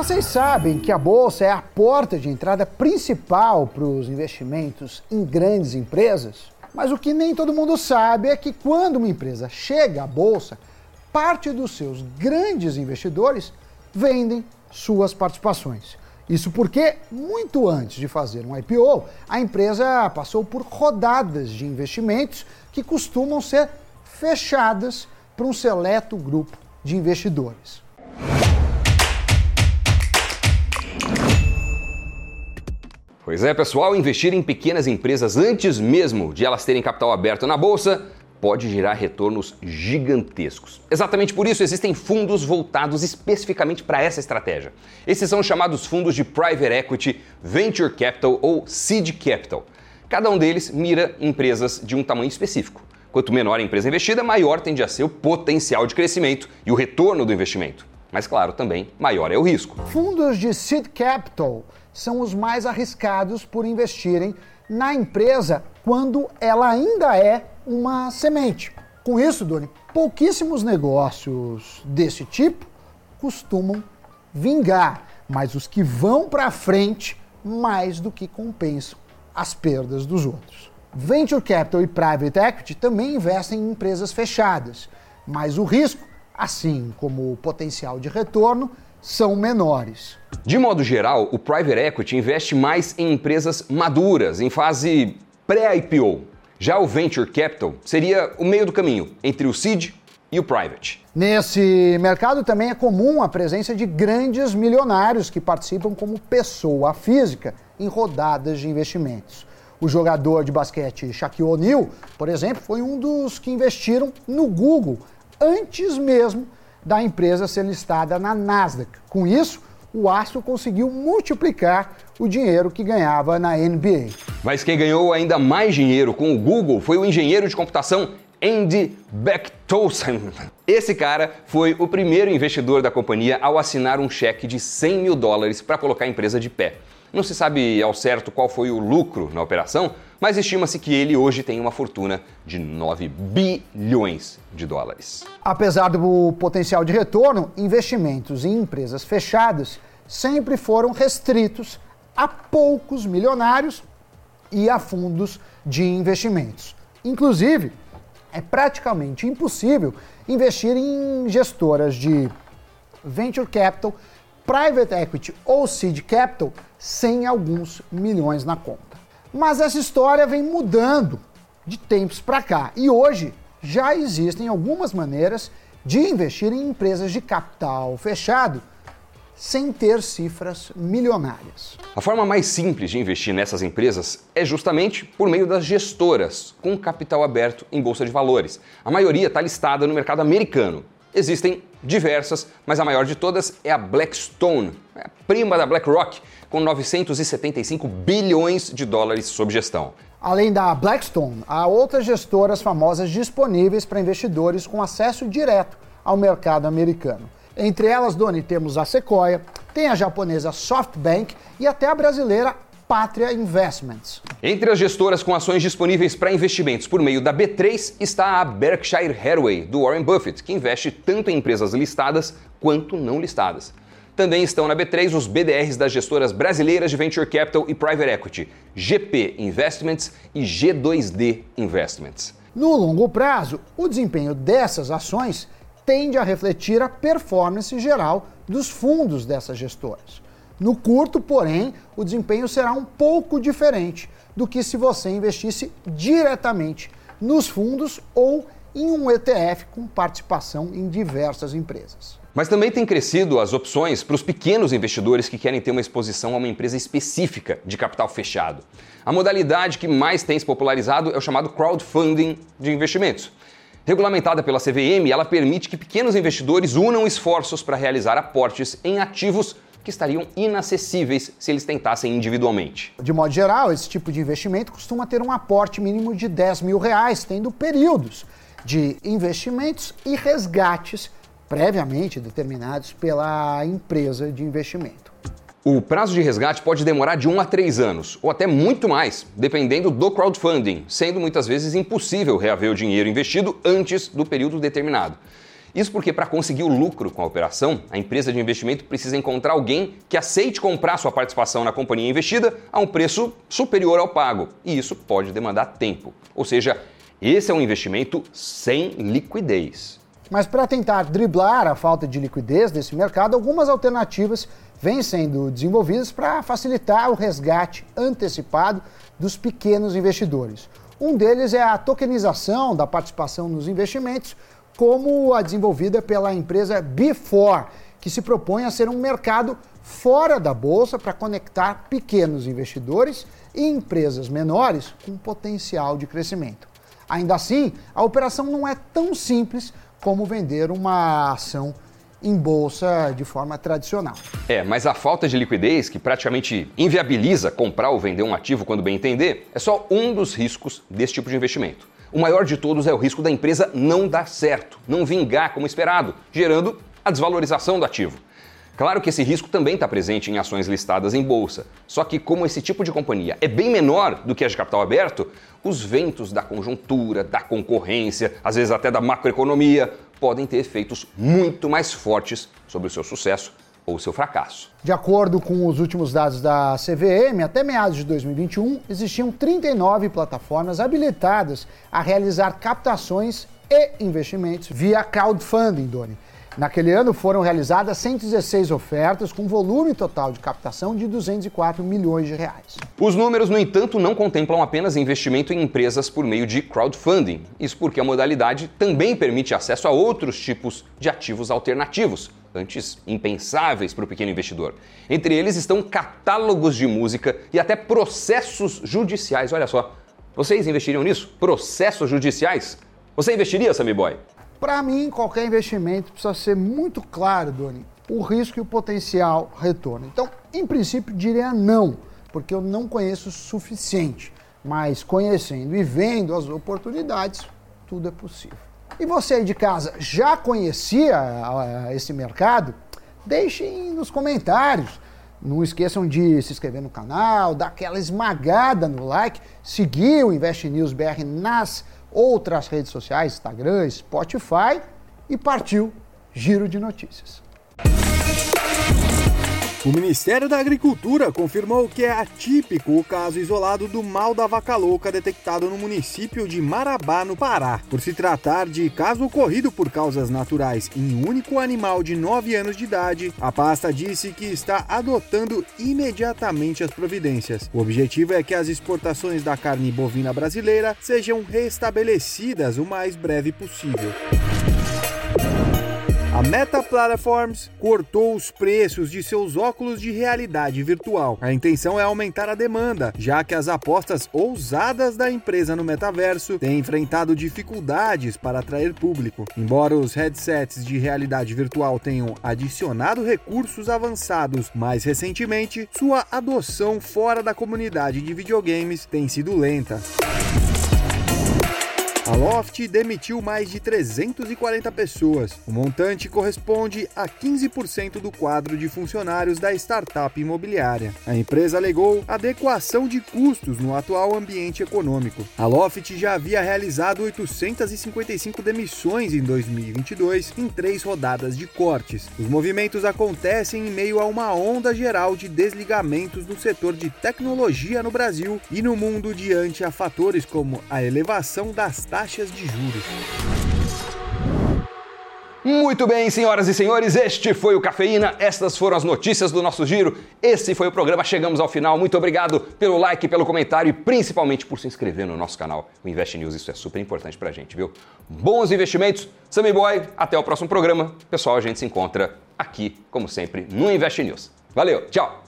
Vocês sabem que a bolsa é a porta de entrada principal para os investimentos em grandes empresas? Mas o que nem todo mundo sabe é que quando uma empresa chega à bolsa, parte dos seus grandes investidores vendem suas participações. Isso porque, muito antes de fazer um IPO, a empresa passou por rodadas de investimentos que costumam ser fechadas para um seleto grupo de investidores. Pois é, pessoal, investir em pequenas empresas antes mesmo de elas terem capital aberto na bolsa pode gerar retornos gigantescos. Exatamente por isso existem fundos voltados especificamente para essa estratégia. Esses são chamados fundos de Private Equity, Venture Capital ou Seed Capital. Cada um deles mira empresas de um tamanho específico. Quanto menor a empresa investida, maior tende a ser o potencial de crescimento e o retorno do investimento. Mas, claro, também maior é o risco. Fundos de seed capital são os mais arriscados por investirem na empresa quando ela ainda é uma semente. Com isso, Doni, pouquíssimos negócios desse tipo costumam vingar, mas os que vão para frente mais do que compensam as perdas dos outros. Venture Capital e Private Equity também investem em empresas fechadas, mas o risco assim como o potencial de retorno, são menores. De modo geral, o private equity investe mais em empresas maduras, em fase pré-IPO. Já o venture capital seria o meio do caminho entre o seed e o private. Nesse mercado também é comum a presença de grandes milionários que participam como pessoa física em rodadas de investimentos. O jogador de basquete Shaquille O'Neal, por exemplo, foi um dos que investiram no Google antes mesmo da empresa ser listada na Nasdaq. Com isso, o astro conseguiu multiplicar o dinheiro que ganhava na NBA. Mas quem ganhou ainda mais dinheiro com o Google foi o engenheiro de computação Andy Bechtolsheim. Esse cara foi o primeiro investidor da companhia ao assinar um cheque de 100 mil dólares para colocar a empresa de pé. Não se sabe ao certo qual foi o lucro na operação, mas estima-se que ele hoje tem uma fortuna de 9 bilhões de dólares. Apesar do potencial de retorno, investimentos em empresas fechadas sempre foram restritos a poucos milionários e a fundos de investimentos. Inclusive, é praticamente impossível investir em gestoras de venture capital private equity ou seed capital sem alguns milhões na conta. Mas essa história vem mudando de tempos para cá e hoje já existem algumas maneiras de investir em empresas de capital fechado sem ter cifras milionárias. A forma mais simples de investir nessas empresas é justamente por meio das gestoras com capital aberto em bolsa de valores. A maioria está listada no mercado americano. Existem diversas, mas a maior de todas é a Blackstone, é prima da BlackRock, com 975 bilhões de dólares sob gestão. Além da Blackstone, há outras gestoras famosas disponíveis para investidores com acesso direto ao mercado americano. Entre elas, Doni, temos a Sequoia, tem a japonesa SoftBank e até a brasileira Pátria Investments. Entre as gestoras com ações disponíveis para investimentos por meio da B3 está a Berkshire Hathaway, do Warren Buffett, que investe tanto em empresas listadas quanto não listadas. Também estão na B3 os BDRs das gestoras brasileiras de Venture Capital e Private Equity, GP Investments e G2D Investments. No longo prazo, o desempenho dessas ações tende a refletir a performance geral dos fundos dessas gestoras. No curto, porém, o desempenho será um pouco diferente do que se você investisse diretamente nos fundos ou em um ETF com participação em diversas empresas. Mas também tem crescido as opções para os pequenos investidores que querem ter uma exposição a uma empresa específica de capital fechado. A modalidade que mais tem se popularizado é o chamado crowdfunding de investimentos. Regulamentada pela CVM, ela permite que pequenos investidores unam esforços para realizar aportes em ativos que estariam inacessíveis se eles tentassem individualmente. De modo geral, esse tipo de investimento costuma ter um aporte mínimo de 10 mil reais, tendo períodos de investimentos e resgates previamente determinados pela empresa de investimento. O prazo de resgate pode demorar de 1 a 3 anos, ou até muito mais, dependendo do crowdfunding, sendo muitas vezes impossível reaver o dinheiro investido antes do período determinado. Isso porque, para conseguir o lucro com a operação, a empresa de investimento precisa encontrar alguém que aceite comprar sua participação na companhia investida a um preço superior ao pago. E isso pode demandar tempo. Ou seja, esse é um investimento sem liquidez. Mas para tentar driblar a falta de liquidez desse mercado, algumas alternativas vêm sendo desenvolvidas para facilitar o resgate antecipado dos pequenos investidores. Um deles é a tokenização da participação nos investimentos, como a desenvolvida pela empresa Before, que se propõe a ser um mercado fora da bolsa para conectar pequenos investidores e empresas menores com potencial de crescimento. Ainda assim, a operação não é tão simples como vender uma ação em bolsa de forma tradicional. É, mas a falta de liquidez, que praticamente inviabiliza comprar ou vender um ativo quando bem entender, é só um dos riscos desse tipo de investimento. O maior de todos é o risco da empresa não dar certo, não vingar como esperado, gerando a desvalorização do ativo. Claro que esse risco também está presente em ações listadas em bolsa. Só que, como esse tipo de companhia é bem menor do que as de capital aberto, os ventos da conjuntura, da concorrência, às vezes até da macroeconomia, podem ter efeitos muito mais fortes sobre o seu sucesso ou seu fracasso. De acordo com os últimos dados da CVM, até meados de 2021, existiam 39 plataformas habilitadas a realizar captações e investimentos via crowdfunding, Doni. Naquele ano foram realizadas 116 ofertas com volume total de captação de 204 milhões de reais. Os números, no entanto, não contemplam apenas investimento em empresas por meio de crowdfunding. Isso porque a modalidade também permite acesso a outros tipos de ativos alternativos, antes impensáveis para o pequeno investidor. Entre eles estão catálogos de música e até processos judiciais. Olha só, vocês investiriam nisso? Processos judiciais? Você investiria, Sammy Boy? Para mim, qualquer investimento precisa ser muito claro, Doni, o risco e o potencial retorno. Então, em princípio, diria não, porque eu não conheço o suficiente. Mas conhecendo e vendo as oportunidades, tudo é possível. E você aí de casa já conhecia uh, esse mercado? Deixem nos comentários. Não esqueçam de se inscrever no canal, dar aquela esmagada no like, seguir o Invest News BR nas outras redes sociais, Instagram, Spotify e partiu Giro de Notícias. O Ministério da Agricultura confirmou que é atípico o caso isolado do mal da vaca louca detectado no município de Marabá, no Pará. Por se tratar de caso ocorrido por causas naturais em um único animal de 9 anos de idade, a pasta disse que está adotando imediatamente as providências. O objetivo é que as exportações da carne bovina brasileira sejam restabelecidas o mais breve possível. A Meta Platforms cortou os preços de seus óculos de realidade virtual. A intenção é aumentar a demanda, já que as apostas ousadas da empresa no metaverso têm enfrentado dificuldades para atrair público. Embora os headsets de realidade virtual tenham adicionado recursos avançados mais recentemente, sua adoção fora da comunidade de videogames tem sido lenta. A Loft demitiu mais de 340 pessoas. O montante corresponde a 15% do quadro de funcionários da startup imobiliária. A empresa alegou adequação de custos no atual ambiente econômico. A Loft já havia realizado 855 demissões em 2022 em três rodadas de cortes. Os movimentos acontecem em meio a uma onda geral de desligamentos no setor de tecnologia no Brasil e no mundo diante a fatores como a elevação das taxas taxas de juros. Muito bem, senhoras e senhores, este foi o Cafeína, estas foram as notícias do nosso giro, esse foi o programa, chegamos ao final. Muito obrigado pelo like, pelo comentário e principalmente por se inscrever no nosso canal, o Invest News, isso é super importante pra gente, viu? Bons investimentos, Sammy Boy, até o próximo programa. Pessoal, a gente se encontra aqui, como sempre, no Invest News. Valeu, tchau!